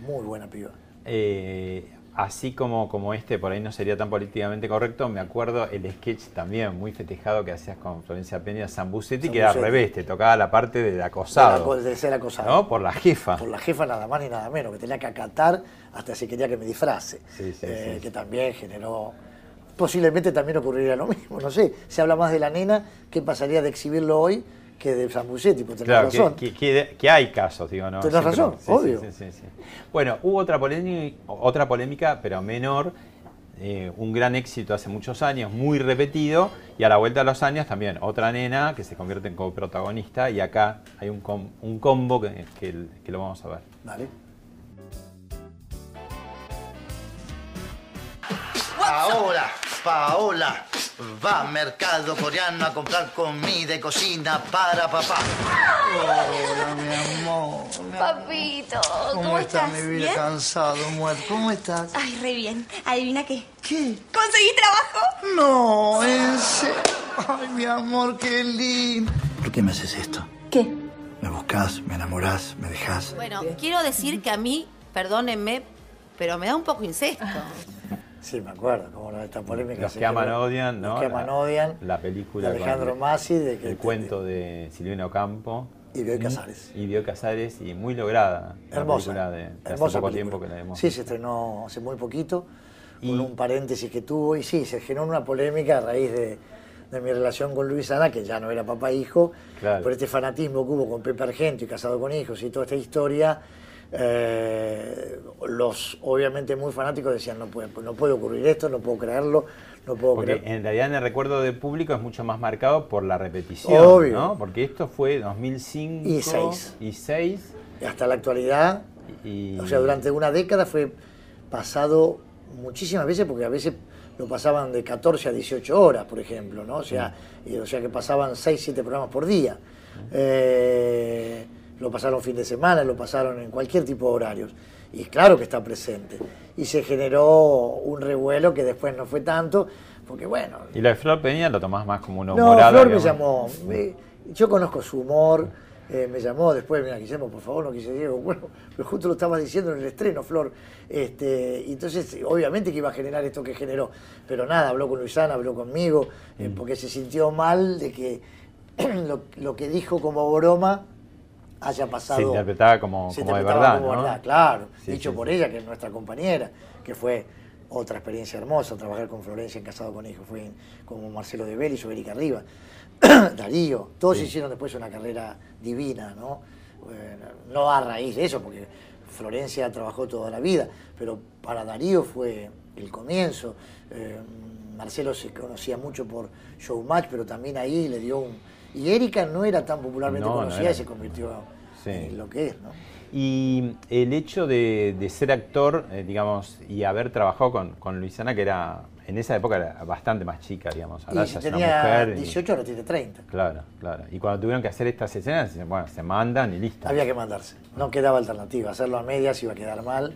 muy buena piba. Eh, así como, como este por ahí no sería tan políticamente correcto, me acuerdo el sketch también muy festejado que hacías con Florencia Peña Zambucetti, que era al revés, te tocaba la parte del acosado. De, la- de ser acosado. ¿No? Por la jefa. Por la jefa nada más ni nada menos, que tenía que acatar hasta si quería que me disfrace. Sí, sí, Eh, sí. Que también generó. Posiblemente también ocurriría lo mismo, no sé. Se habla más de la nena, ¿qué pasaría de exhibirlo hoy que de Zambucetti? Pues tenés Claro, razón. que- que- que hay casos, digo, ¿no? Tenés Siempre- razón, sí, sí, obvio. sí, sí, sí. Bueno, hubo otra polémica, otra polémica, pero menor. eh, un gran éxito hace muchos años, muy repetido, y a la vuelta de los años también otra nena que se convierte en coprotagonista, y acá hay un, com- un combo que, que- que lo vamos a ver. Dale. Ahora, Paola va al mercado coreano a comprar comida y cocina para papá. Hola, mi amor. Papito, ¿cómo, ¿Cómo, estás, estás? mi vida? ¿Bien? Cansado, muerto. ¿Cómo estás? Ay, re bien. ¿Adivina qué? ¿Qué? ¿Conseguí trabajo? No, en serio. Ay, mi amor, qué lindo. ¿Por qué me haces esto? ¿Qué? Me buscas, me enamorás, me dejas. Bueno, quiero decir que a mí, perdónenme, pero me da un poco incesto. Sí, me acuerdo, como no, esta polémica. Los se que aman odian, ¿no? Los que aman La- odian. La película. de Alejandro con- Masi, de que El cuento de Silvino Campo. Y Bioy Casares. Y Bioy Casares, y muy lograda. la Hermosa. película de, de hace hermosa poco película. tiempo que la hemos Sí, se estrenó hace muy poquito, con un paréntesis que tuvo, y sí, se generó una polémica a raíz de, de mi relación con Luisana, que ya no era papá e hijo, Claro. por este fanatismo que hubo con Pepe Argento y casado con hijos y toda esta historia, eh, los obviamente muy fanáticos decían, no puede, no puede ocurrir esto, no puedo creerlo, no puedo Porque creer. en realidad en el recuerdo del público es mucho más marcado por la repetición, Obvio. ¿no? Porque esto fue 2005 Y seis. y seis, Y hasta la actualidad, y- o sea, durante una década fue pasado muchísimas veces, porque a veces lo pasaban de 14 a 18 horas, por ejemplo, ¿no? O sea, y- o sea que pasaban 6, 7 programas por día. Eh, lo pasaron fin de semana, lo pasaron en cualquier tipo de horarios. Y claro que está presente. Y se generó un revuelo que después no fue tanto, porque bueno, y la de Flor Peña lo tomás más como una no, humorada. Flor me llamó. me- yo conozco su humor. eh, me llamó después, mira, Guillermo, por favor, no quise Diego. Bueno, pero justo lo estabas diciendo en el estreno, Flor. Este, entonces, obviamente que iba a generar esto que generó. Pero nada, habló con Luisana, habló conmigo, eh, porque se sintió mal de que lo, lo que dijo como broma haya pasado. Se interpretaba como, se como de verdad, como ¿no? verdad, claro. Sí, dicho sí, por sí. ella, que es nuestra compañera, que fue otra experiencia hermosa, trabajar con Florencia en Casado con Hijos, fue en- como Marcelo de Vélez o Erika Arriba, Darío, todos hicieron después una carrera divina, ¿no? Eh, no a raíz de eso, porque Florencia trabajó toda la vida, pero para Darío fue el comienzo. Eh, Marcelo se conocía mucho por Showmatch, pero también ahí le dio un... Y Erika no era tan popularmente No, no conocida y se convirtió Sí. en lo que es, ¿no? Y el hecho de, de ser actor, eh, digamos, y haber trabajado con, con Luisana, que era en esa época era bastante más chica, digamos. Ahora Y si es una tenía mujer. y- 18, ahora tiene 30. Claro, claro. Y cuando tuvieron que hacer estas escenas, bueno, se mandan y listo. Había que mandarse, no quedaba alternativa. Hacerlo a medias iba a quedar mal.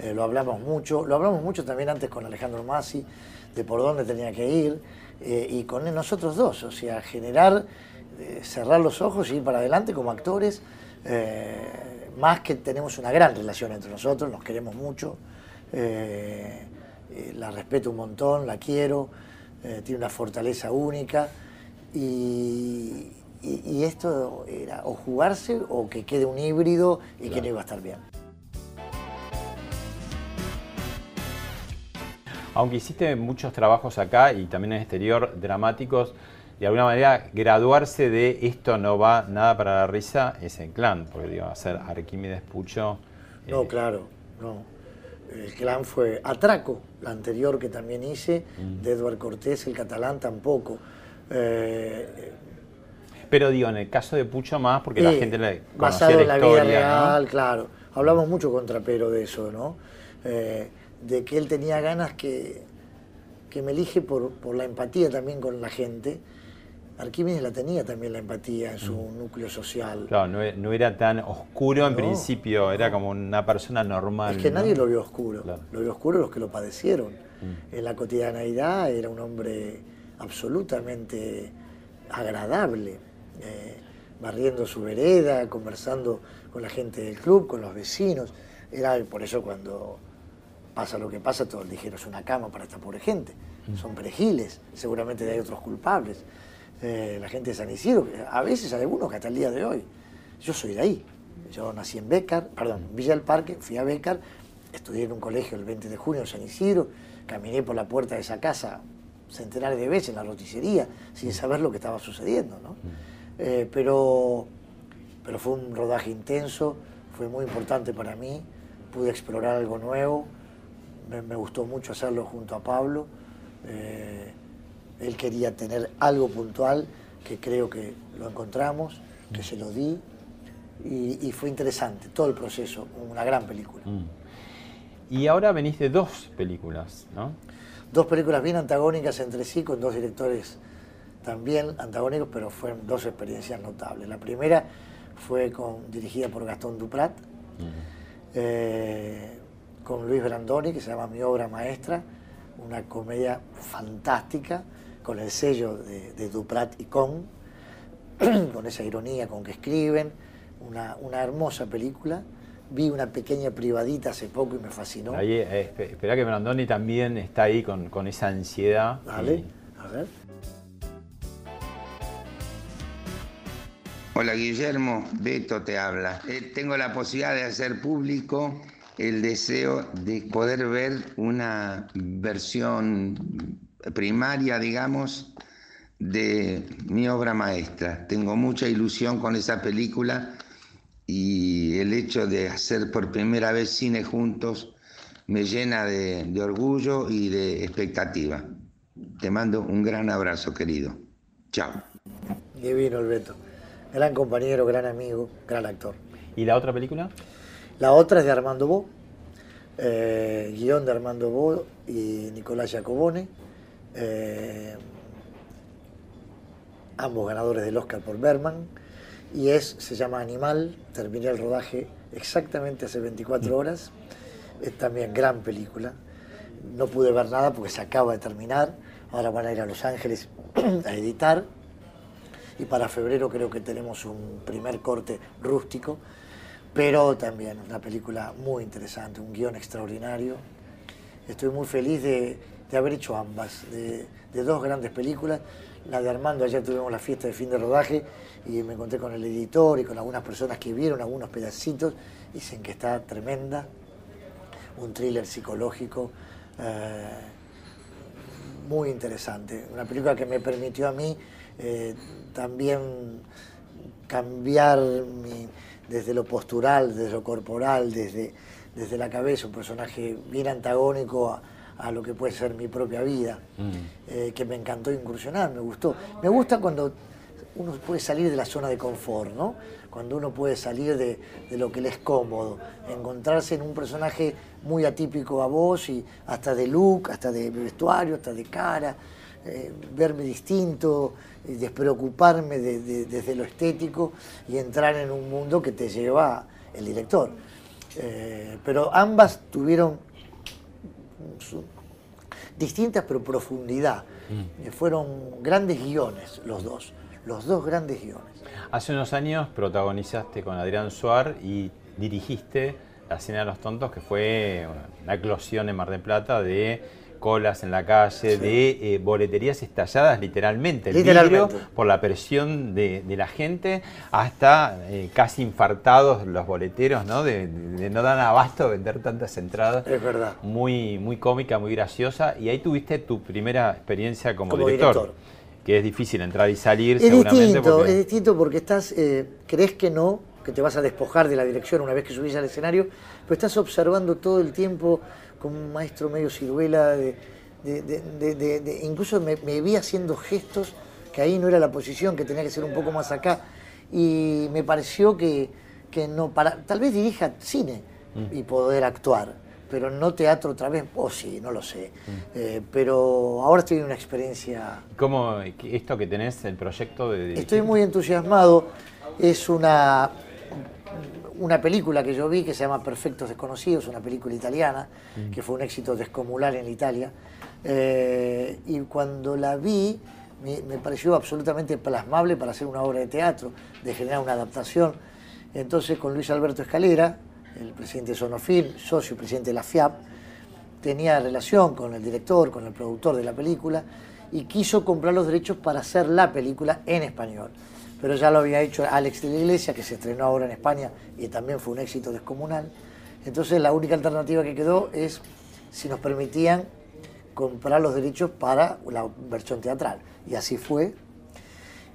Eh, lo hablamos mucho, lo hablamos mucho también antes con Alejandro Masi, de por dónde tenía que ir, eh, y con nosotros dos, o sea, generar, cerrar los ojos y ir para adelante como actores, eh, más que tenemos una gran relación entre nosotros, nos queremos mucho, eh, eh, la respeto un montón, la quiero, eh, tiene una fortaleza única, y, y- y esto era o jugarse o que quede un híbrido y que no iba a estar bien. Aunque hiciste muchos trabajos acá y también en el exterior dramáticos, de alguna manera graduarse de esto no va nada para la risa es en clan, porque digo, hacer Arquímedes Pucho. No, eh, claro, no. El clan fue Atraco, la anterior que también hice, Mm. de Eduard Cortés, el catalán tampoco. Eh, Pero digo, en el caso de Pucho más, porque la gente le basado conocía en la la vida real, claro. Hablamos mucho con Trapero de eso, ¿no? Eh, de que él tenía ganas que, que me elige por, por la empatía también con la gente. Arquímedes la tenía también la empatía en su núcleo social. Claro, no, e- no era tan oscuro en No, principio, era como una persona normal. Es que nadie lo vio oscuro. Claro. Lo vio oscuro los que lo padecieron. Mm. En la cotidianeidad era un hombre absolutamente agradable, eh, barriendo su vereda, conversando con la gente del club, con los vecinos. Era por eso cuando pasa lo que pasa, todos dijeron, es una cama para esta pobre gente. Mm. Son perejiles, seguramente hay otros culpables. Eh, la gente de San Isidro, a veces hay algunos que hasta el día de hoy. Yo soy de ahí. Yo nací en Bécar, perdón, en Villa del Parque, fui a Bécar, estudié en un colegio el 20 de junio en San Isidro, caminé por la puerta de esa casa centenares de veces en la roticería, sin saber lo que estaba sucediendo, ¿no? Eh, pero, pero fue un rodaje intenso, fue muy importante para mí, pude explorar algo nuevo, me, me gustó mucho hacerlo junto a Pablo, eh, él quería tener algo puntual, que creo que lo encontramos, que se lo di, y, y fue interesante todo el proceso, una gran película. Mm. Y ahora venís de dos películas, ¿no? Dos películas bien antagónicas entre sí, con dos directores también antagónicos, pero fueron dos experiencias notables. La primera fue con, dirigida por Gastón Duprat, eh, con Luis Brandoni, que se llama Mi Obra Maestra, una comedia fantástica, con el sello de, de Duprat y Con, con esa ironía con que escriben, una, una hermosa película. Vi una pequeña privadita hace poco y me fascinó. Ahí, eh, espe- espera que Brandoni también está ahí con, con esa ansiedad. Dale, y- a ver. Hola Guillermo, Beto te habla. Eh, tengo la posibilidad de hacer público el deseo de poder ver una versión primaria, digamos, de mi obra maestra. Tengo mucha ilusión con esa película y el hecho de hacer por primera vez cine juntos me llena de, de orgullo y de expectativa. Te mando un gran abrazo, querido. Chao. Divino el Beto. Gran compañero, gran amigo, gran actor. ¿Y la otra película? La otra es de Armando Bo, eh, guion de Armando Bo y Nicolás Giacobone, eh, ambos ganadores del Oscar por Berman, y es, se llama Animal, terminé el rodaje exactamente hace 24 horas, es también gran película, no pude ver nada porque se acaba de terminar, ahora van a ir a Los Ángeles a editar, y para febrero creo que tenemos un primer corte rústico, pero también una película muy interesante, un guion extraordinario. Estoy muy feliz de, de haber hecho ambas, de, dos grandes películas. La de Armando, ayer tuvimos la fiesta de fin de rodaje y me encontré con el editor y con algunas personas que vieron algunos pedacitos, dicen que está tremenda, un thriller psicológico eh, muy interesante, una película que me permitió a mí eh, también cambiar desde lo postural, desde lo corporal, desde, desde la cabeza, un personaje bien antagónico a lo que puede ser mi propia vida, Mm. eh, que me encantó incursionar, me gustó. Me gusta cuando uno puede salir de la zona de confort, ¿no? Cuando uno puede salir de, de lo que le es cómodo, encontrarse en un personaje muy atípico a vos y hasta de look, hasta de vestuario, hasta de cara, eh, verme distinto, y despreocuparme de- de- desde lo estético y entrar en un mundo que te lleva el director. Eh, pero ambas tuvieron su- distintas pero profundidad. Mm. Eh, fueron grandes guiones los dos, los dos grandes guiones. Hace unos años protagonizaste con Adrián Suar y dirigiste La Cena de los Tontos, que fue una eclosión en Mar del Plata de colas en la calle, de eh, boleterías estalladas literalmente, el Literalmente. vidrio por la presión de, de la gente, hasta eh, casi infartados los boleteros, ¿no? De, de no dar abasto de vender tantas entradas. Es verdad. Muy, muy cómica, muy graciosa. Y ahí tuviste tu primera experiencia como, Como director, director. Que es difícil entrar y salir Es seguramente. distinto, porque- es distinto porque estás, eh, crees que no, que te vas a despojar de la dirección una vez que subís al escenario, pero estás observando todo el tiempo como un maestro medio ciruela, de, de- de- de- de- de- incluso me, me vi haciendo gestos que ahí no era la posición, que tenía que ser un poco más acá, y me pareció que, que no, para, tal vez dirija cine Mm. y poder actuar, pero no teatro otra vez, o sí, no lo sé, Eh, pero ahora estoy en una experiencia ¿Cómo esto que tenés, el proyecto de dirigir? Estoy muy entusiasmado. Es una, una película que yo vi que se llama Perfectos Desconocidos, una película italiana, Mm. que fue un éxito descomunal en Italia. Eh, y cuando la vi, me, me pareció absolutamente plasmable para hacer una obra de teatro, de generar una adaptación. Entonces, con Luis Alberto Escalera, el presidente de Sonofil, socio y presidente de la FIAP, tenía relación con el director, con el productor de la película, y quiso comprar los derechos para hacer la película en español. Pero ya lo había hecho Alex de la Iglesia, que se estrenó ahora en España y también fue un éxito descomunal. Entonces la única alternativa que quedó es si nos permitían comprar los derechos para la versión teatral. Y así fue.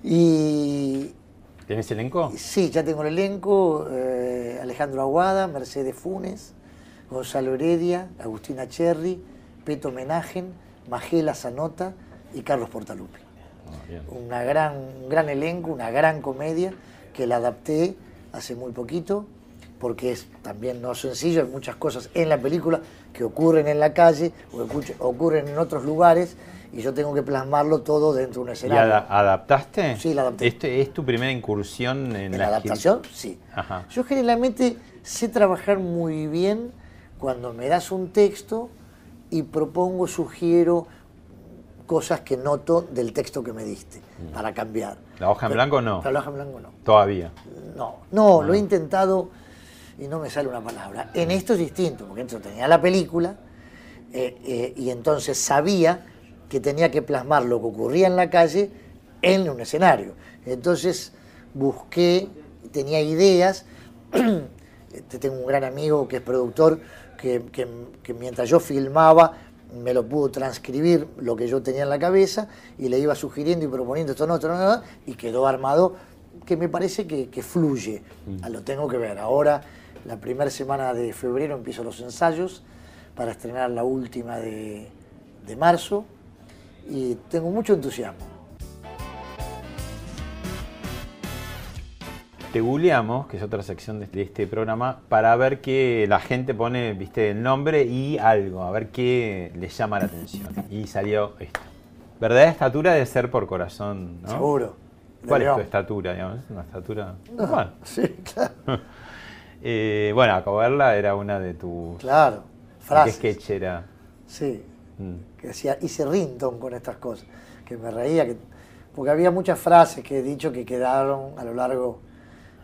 Y ¿Tenés elenco? Sí, ya tengo el elenco, eh, Alejandro Aguada, Mercedes Funes, Gonzalo Heredia, Agustina Cherry, Peto Menagen, Magela Zanota y Carlos Portalupi. Una gran, un gran elenco, una gran comedia que la adapté hace muy poquito, porque es también no sencillo, hay muchas cosas en la película que ocurren en la calle o ocurren en otros lugares y yo tengo que plasmarlo todo dentro de un ¿Y escenario. ada- adaptaste? Sí, la adapté. Este ¿Es tu primera incursión en, ¿En la adaptación? Sí. Ajá. Yo generalmente sé trabajar muy bien cuando me das un texto y propongo, sugiero cosas que noto del texto que me diste para cambiar. ¿La hoja en Pero- blanco no? la hoja en blanco no. Todavía. No, no, lo he intentado y no me sale una palabra. En esto es distinto, porque entonces tenía la película eh, eh, y entonces sabía que tenía que plasmar lo que ocurría en la calle en un escenario. Entonces busqué, tenía ideas. Este, tengo un gran amigo que es productor, que, que- que mientras yo filmaba me lo pudo transcribir lo que yo tenía en la cabeza y le iba sugiriendo y proponiendo esto no, esto no, no, y quedó armado que me parece que, que fluye. Ah, Lo tengo que ver. Ahora, la primera semana de febrero empiezo los ensayos para estrenar la última de, de marzo y tengo mucho entusiasmo. Te googleamos, que es otra sección de este programa, para ver que la gente pone, viste, el nombre y algo, a ver qué les llama la atención. Y salió esto. Verdadera estatura de ser por corazón, ¿no? Seguro. ¿Cuál es tu estatura, digamos? ¿Es una estatura No, normal? sí, claro. Eh, bueno, Acoberla era una de tus... Claro, ¿Qué frases. sketch era? Sí, Mm. que decía, hice Rinton con estas cosas, que me reía, que, porque había muchas frases que he dicho que quedaron a lo largo,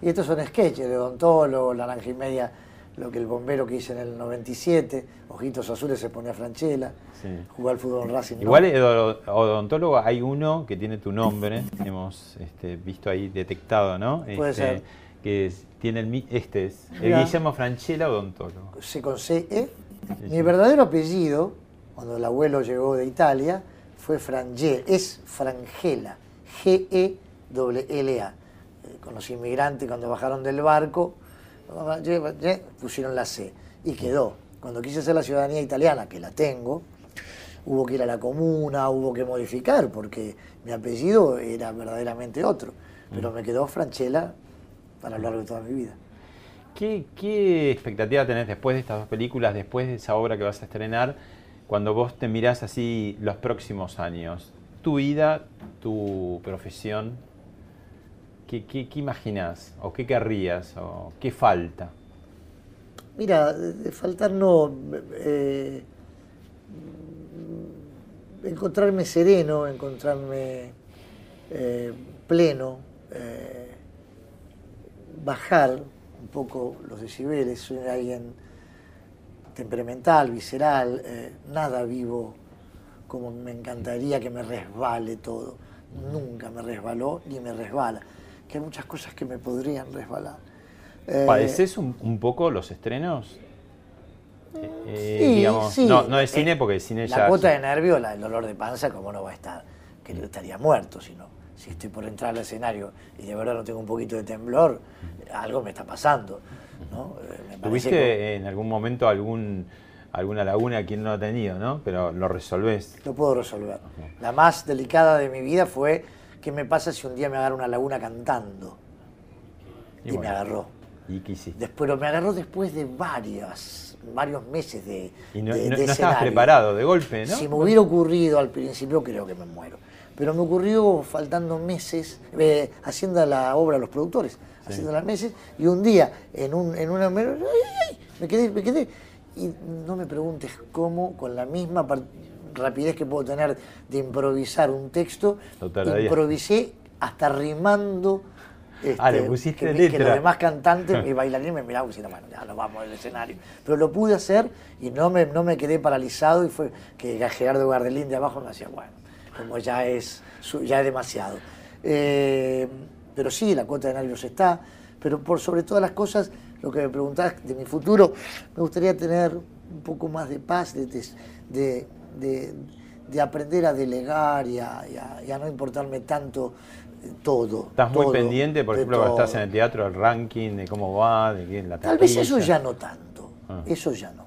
y estos son sketches de Odontólogo, La Naranja y Media, lo que el bombero que hice en el 97, Ojitos Azules se ponía Franchella, Sí. jugar al fútbol Racing. Igual, odo- odontólogo, hay uno que tiene tu nombre, hemos este, visto ahí detectado, ¿no? Puede Este, ser. Que es- tiene el, este es el. Guillermo Franchella, odontólogo. se con CE. Mi verdadero apellido, cuando el abuelo llegó de Italia, fue Frangel, es Frangela, G-E-L-L-A. Con los inmigrantes cuando bajaron del barco, pusieron la C y quedó. Cuando quise hacer la ciudadanía italiana, que la tengo, hubo que ir a la comuna, hubo que modificar, porque mi apellido era verdaderamente otro. Pero me quedó Franchella para lo largo de toda mi vida. ¿Qué, qué expectativa tenés después de estas dos películas, después de esa obra que vas a estrenar, cuando vos te mirás así los próximos años? Tu vida, tu profesión, ¿qué, qué, imaginás? ¿O qué querrías? ¿O qué falta? Mira, faltar no. eh, encontrarme sereno, encontrarme eh, pleno, eh, bajar un poco los decibeles. Soy alguien temperamental, visceral, nada vivo como me encantaría que me resbale todo. Nunca me resbaló ni me resbala. Que hay muchas cosas que me podrían resbalar. Eh, ¿Padeces un, un poco los estrenos? Eh, eh, Sí, digamos, sí. No, no de cine, Eh, porque el cine La ya... cuota de nervio, la- el dolor de panza, como no va a estar? Que yo estaría muerto si no. Si estoy por entrar al escenario y de verdad no tengo un poquito de temblor, algo me está pasando. ¿no? Eh, me parece ¿Tuviste que en algún momento algún alguna laguna quien no ha tenido, no? Pero lo resolvés. lo puedo resolver. La más delicada de mi vida fue qué me pasa si un día me agarra una laguna cantando. Y, me bueno, agarró. ¿Y qué hiciste? Des- pero me agarró después de varias, varios meses de, Y no, de- no- de no estabas preparado de golpe, ¿no? Si me hubiera ocurrido al principio, creo que me muero. Pero me ocurrió faltando meses, eh, haciendo la obra a los productores, haciendo las meses, y un día, en, un, en una... Me, ay, ay, me quedé, me quedé. Y no me preguntes cómo, con la misma rapidez que puedo tener de improvisar un texto, improvisé hasta rimando. Ah, le este, pusiste que, mi- que letra. los demás cantantes y bailarines me miraban y decían, bueno, ya nos vamos del escenario. Pero lo pude hacer y no me, no me quedé paralizado y fue que Gerardo Gardelín de abajo me decía, bueno, como ya es, ya es demasiado. Eh, pero sí, la cuota de nervios está, pero por sobre todas las cosas, lo que me preguntabas de mi futuro, me gustaría tener un poco más de paz, de, de, de- de- de aprender a delegar y a, y a- y a no importarme tanto eh, todo. Estás muy pendiente, por ejemplo, cuando estás en el teatro, el ranking, de cómo va, de quién la Tal vez eso ya no tanto, Ah. eso ya no.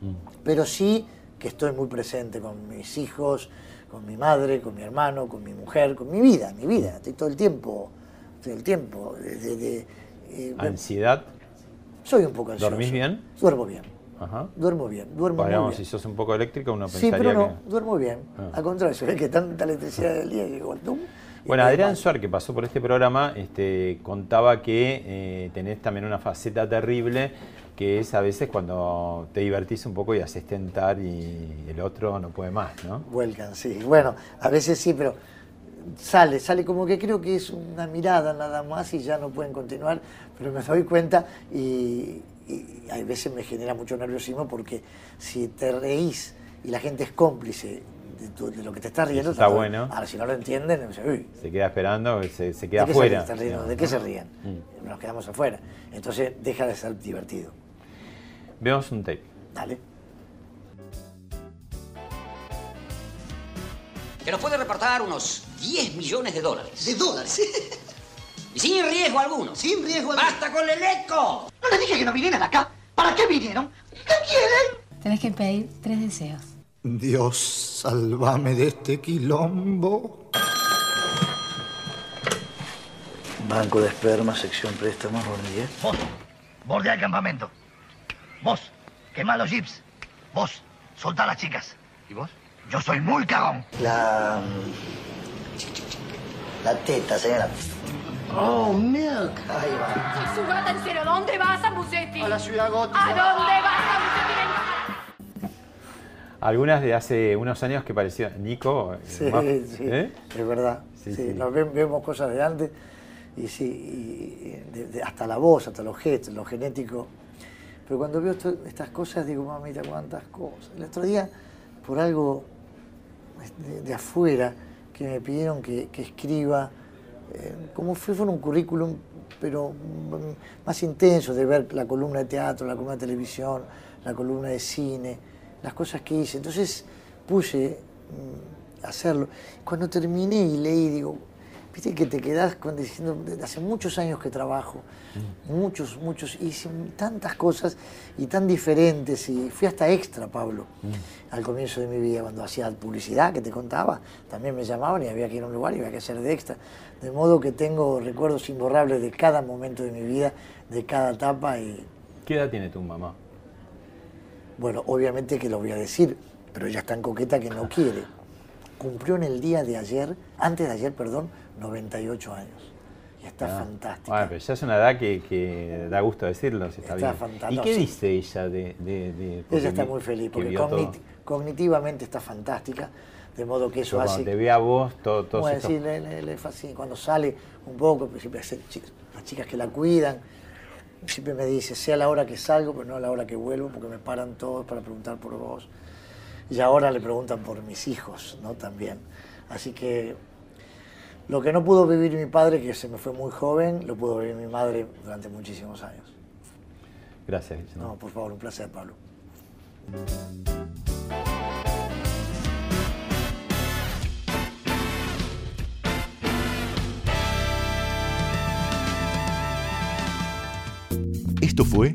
Mm. Pero sí que estoy muy presente con mis hijos, con mi madre, con mi hermano, con mi mujer, con mi vida, mi vida. Estoy todo el tiempo, todo el tiempo. de- de- de, eh, ¿Ansiedad? soy un poco ansioso. ¿Dormís bien? Duermo bien, Ajá. duermo bien, duermo muy Podríamos, bien. si sos un poco eléctrico, uno Sí, pensaría pero no, que... duermo bien. Ah. Al contrario, se ve que tanta electricidad del día llegó al tum. y Bueno, Adrián. Suar, que pasó por este programa, este, contaba que eh, tenés también una faceta terrible, que es a veces cuando te divertís un poco y haces tentar y el otro no puede más, ¿no? Vuelcan, sí. Bueno, a veces sí, pero sale, sale como que creo que es una mirada nada más y ya no pueden continuar, pero me doy cuenta y, y hay veces me genera mucho nerviosismo porque si te reís y la gente es cómplice de, tu- de lo que te estás riendo, está bueno. Ahora, si no lo entienden, uy, Se queda esperando, se, se ¿de queda qué afuera. se riendo? ¿De qué se ríen? Mm. Nos quedamos afuera. Entonces deja de ser divertido. Veamos un tape. Dale. que nos puede reportar unos 10 millones de dólares. ¿De dólares? Y sin riesgo alguno. Sin riesgo alguno. ¡Basta con el eco! No les dije que no vinieran acá. ¿Para qué vinieron? ¿Qué quieren? Tenés que pedir tres deseos. Dios, sálvame de este quilombo. Banco de esperma, sección préstamos, Bornier. Vos, bordea el campamento. Vos, quemá los jeeps. Vos, soltá a las chicas. ¿Y vos? Yo soy muy cagón. La. La teta, señora. Oh, milk. Ahí va. Su gata en cero. ¿Dónde vas, Zambucetti? A la ciudad gótica. ¿A dónde vas, Zambucetti? Algunas de hace unos años que parecían Nico. Sí, más- sí, ¿eh? es verdad. Sí, Sí, sí. Nos ve- vemos cosas de antes y sí, y de- de- hasta la voz, hasta los gestos, lo genético. Pero cuando veo esto- estas cosas digo, mamita, cuántas cosas. El otro día, por algo de, de afuera, que me pidieron que, que escriba, como si fuera un currículum, pero mm, más intenso, de ver la columna de teatro, la columna de televisión, la columna de cine, las cosas que hice. Entonces puse mm, a hacerlo. Cuando terminé y leí, digo, viste que te quedás con, diciendo, "Desde hace muchos años que trabajo, muchos, muchos, y hice tantas cosas y tan diferentes, y fui hasta extra, Pablo, al comienzo de mi vida, cuando hacía publicidad, que te contaba, también me llamaban y había que ir a un lugar y había que hacer de extra. De modo que tengo recuerdos imborrables de cada momento de mi vida, de cada etapa, y ¿Qué edad tiene tu mamá? bueno, obviamente que lo voy a decir, pero ella es tan coqueta que no quiere. Cumplió en el día de ayer, antes de ayer, perdón, 98 años. Y está Ah, fantástica. Bueno, pero ya es una edad que, que da gusto decirlo, si está, Está bien. fantástico. ¿Y qué dice ella de...? de- Ella está muy feliz que porque todo? cognitivamente está fantástica, de modo que eso hace... cuando te ve a vos, todo, todo Bueno, sí, le, le- le fascina. Cuando sale un poco, pues siempre hace las chicas que la cuidan, siempre me dice, sea la hora que salgo, pero no a la hora que vuelvo, porque me paran todos para preguntar por vos. Y ahora le preguntan por mis hijos, ¿no? También. Así que lo que no pudo vivir mi padre, que se me fue muy joven, lo pudo vivir mi madre durante muchísimos años. Gracias. No, por favor, un placer, Pablo. Esto fue